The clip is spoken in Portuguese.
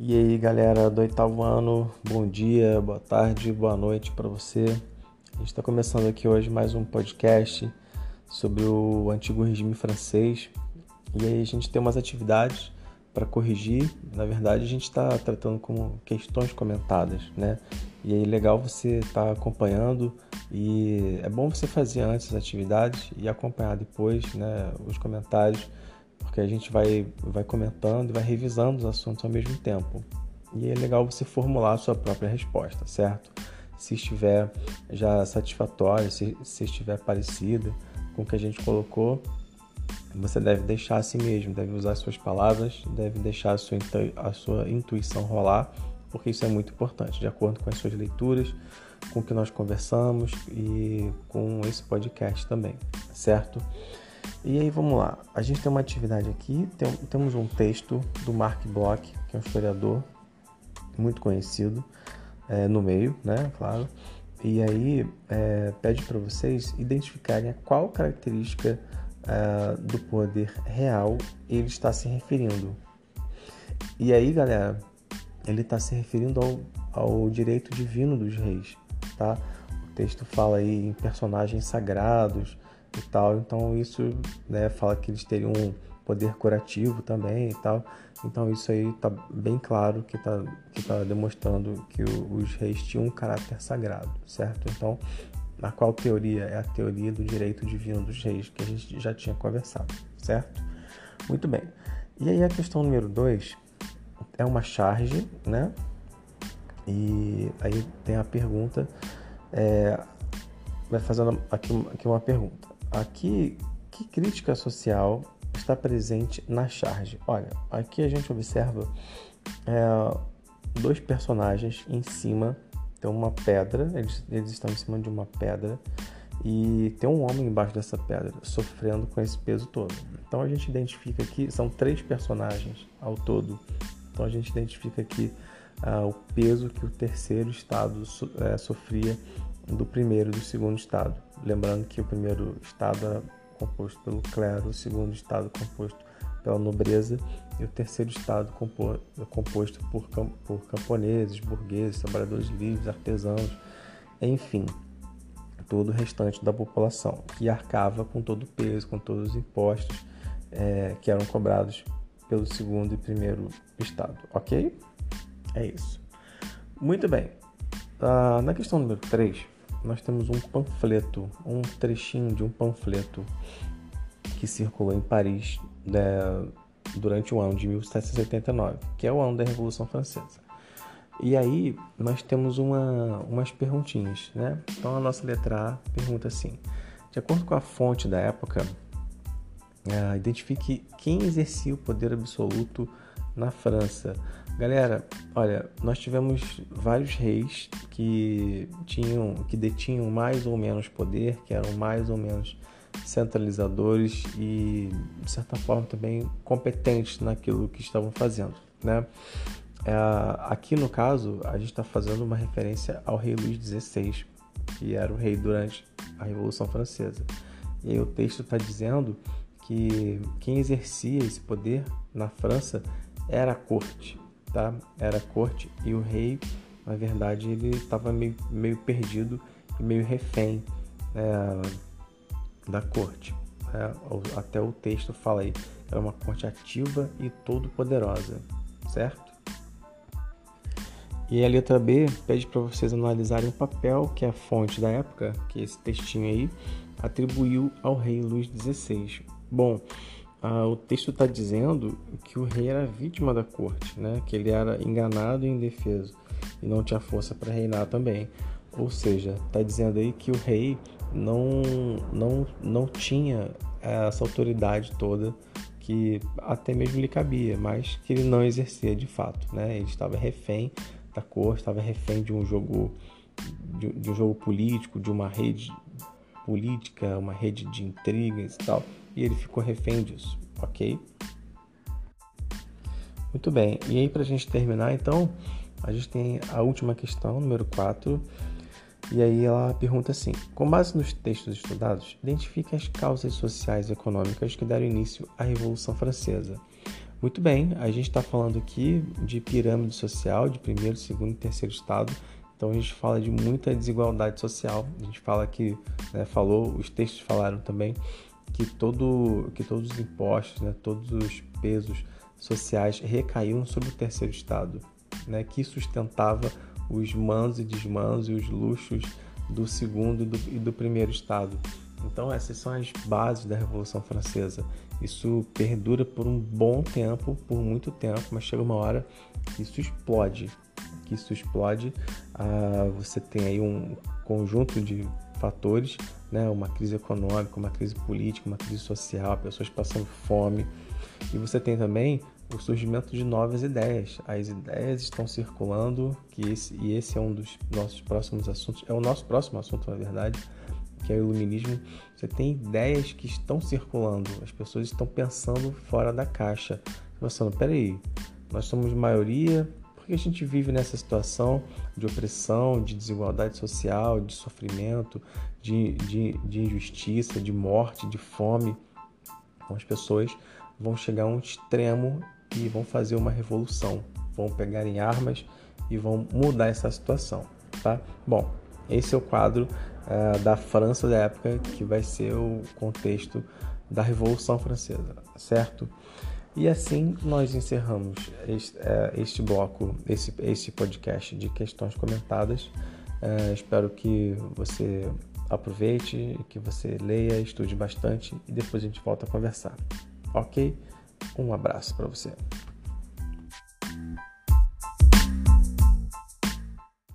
E aí, galera do oitavo ano, bom dia, boa tarde, boa noite para você. A gente está começando aqui hoje mais um podcast sobre o antigo regime francês. E aí, a gente tem umas atividades para corrigir. Na verdade, a gente está tratando como questões comentadas, né? E aí, legal você estar tá acompanhando. E é bom você fazer antes as atividades e acompanhar depois, né? Os comentários porque a gente vai, vai comentando e vai revisando os assuntos ao mesmo tempo. E é legal você formular a sua própria resposta, certo? Se estiver já satisfatória, se, se estiver parecida com o que a gente colocou, você deve deixar assim mesmo, deve usar suas palavras, deve deixar a sua, a sua intuição rolar, porque isso é muito importante, de acordo com as suas leituras, com o que nós conversamos e com esse podcast também, certo? E aí vamos lá, a gente tem uma atividade aqui, tem, temos um texto do Mark Bloch, que é um historiador muito conhecido é, no meio, né, claro. E aí é, pede para vocês identificarem a qual característica é, do poder real ele está se referindo. E aí, galera, ele está se referindo ao, ao direito divino dos reis, tá? O texto fala aí em personagens sagrados, e tal. Então isso né, fala que eles teriam um poder curativo também e tal. Então isso aí tá bem claro que tá, que tá demonstrando que os reis tinham um caráter sagrado, certo? Então, a qual teoria? É a teoria do direito divino dos reis, que a gente já tinha conversado, certo? Muito bem. E aí a questão número 2 é uma charge, né? E aí tem a pergunta, é, vai fazendo aqui, aqui uma pergunta. Aqui, que crítica social está presente na charge? Olha, aqui a gente observa é, dois personagens em cima, tem uma pedra, eles, eles estão em cima de uma pedra e tem um homem embaixo dessa pedra sofrendo com esse peso todo. Então a gente identifica aqui, são três personagens ao todo. Então a gente identifica aqui uh, o peso que o terceiro estado so, é, sofria do primeiro e do segundo estado. Lembrando que o primeiro estado era composto pelo clero, o segundo estado composto pela nobreza e o terceiro estado composto por, por camponeses, burgueses, trabalhadores livres, artesãos, enfim, todo o restante da população que arcava com todo o peso, com todos os impostos é, que eram cobrados pelo segundo e primeiro estado, ok? É isso. Muito bem. Ah, na questão número 3, nós temos um panfleto, um trechinho de um panfleto que circulou em Paris né, durante o ano de 1789, que é o ano da Revolução Francesa. E aí nós temos uma, umas perguntinhas, né? Então a nossa letra A pergunta assim: de acordo com a fonte da época, uh, identifique quem exercia o poder absoluto na França Galera, olha, nós tivemos vários reis que tinham, que detinham mais ou menos poder, que eram mais ou menos centralizadores e de certa forma também competentes naquilo que estavam fazendo, né? É, aqui no caso a gente está fazendo uma referência ao rei Luís XVI, que era o rei durante a Revolução Francesa. E aí o texto está dizendo que quem exercia esse poder na França era a corte, tá? Era corte e o rei, na verdade, ele estava meio, meio perdido e meio refém é, da corte. É, até o texto fala aí, era uma corte ativa e todo poderosa, certo? E a letra B pede para vocês analisarem o papel que a fonte da época, que esse textinho aí, atribuiu ao rei Luís XVI. Bom, ah, o texto está dizendo que o rei era vítima da corte, né? que ele era enganado e indefeso e não tinha força para reinar também. Ou seja, está dizendo aí que o rei não, não, não tinha essa autoridade toda que até mesmo lhe cabia, mas que ele não exercia de fato. Né? Ele estava refém da corte, estava refém de um jogo de, de um jogo político, de uma rede política, uma rede de intrigas e tal e ele ficou refém disso, ok? Muito bem, e aí para a gente terminar, então, a gente tem a última questão, número 4, e aí ela pergunta assim: com base nos textos estudados, identifique as causas sociais e econômicas que deram início à Revolução Francesa. Muito bem, a gente está falando aqui de pirâmide social, de primeiro, segundo e terceiro estado. Então a gente fala de muita desigualdade social. A gente fala que, né, falou, os textos falaram também que, todo, que todos os impostos, né, todos os pesos sociais recaíam sobre o terceiro estado, né, que sustentava os manos e desmanos e os luxos do segundo e do, e do primeiro estado. Então essas são as bases da Revolução Francesa. Isso perdura por um bom tempo, por muito tempo, mas chega uma hora que isso explode. Que isso explode. Ah, você tem aí um conjunto de fatores, né? uma crise econômica, uma crise política, uma crise social, pessoas passando fome. E você tem também o surgimento de novas ideias. As ideias estão circulando, que esse, e esse é um dos nossos próximos assuntos, é o nosso próximo assunto, na verdade, que é o iluminismo. Você tem ideias que estão circulando, as pessoas estão pensando fora da caixa. Pensando, peraí, nós somos maioria, por que a gente vive nessa situação de opressão, de desigualdade social, de sofrimento, de, de, de injustiça, de morte, de fome? Então, as pessoas vão chegar a um extremo e vão fazer uma revolução, vão pegar em armas e vão mudar essa situação, tá? Bom, esse é o quadro uh, da França da época que vai ser o contexto da Revolução Francesa, certo? E assim nós encerramos este, uh, este bloco, esse, esse podcast de questões comentadas. Uh, espero que você aproveite, que você leia, estude bastante e depois a gente volta a conversar. Ok? Um abraço para você.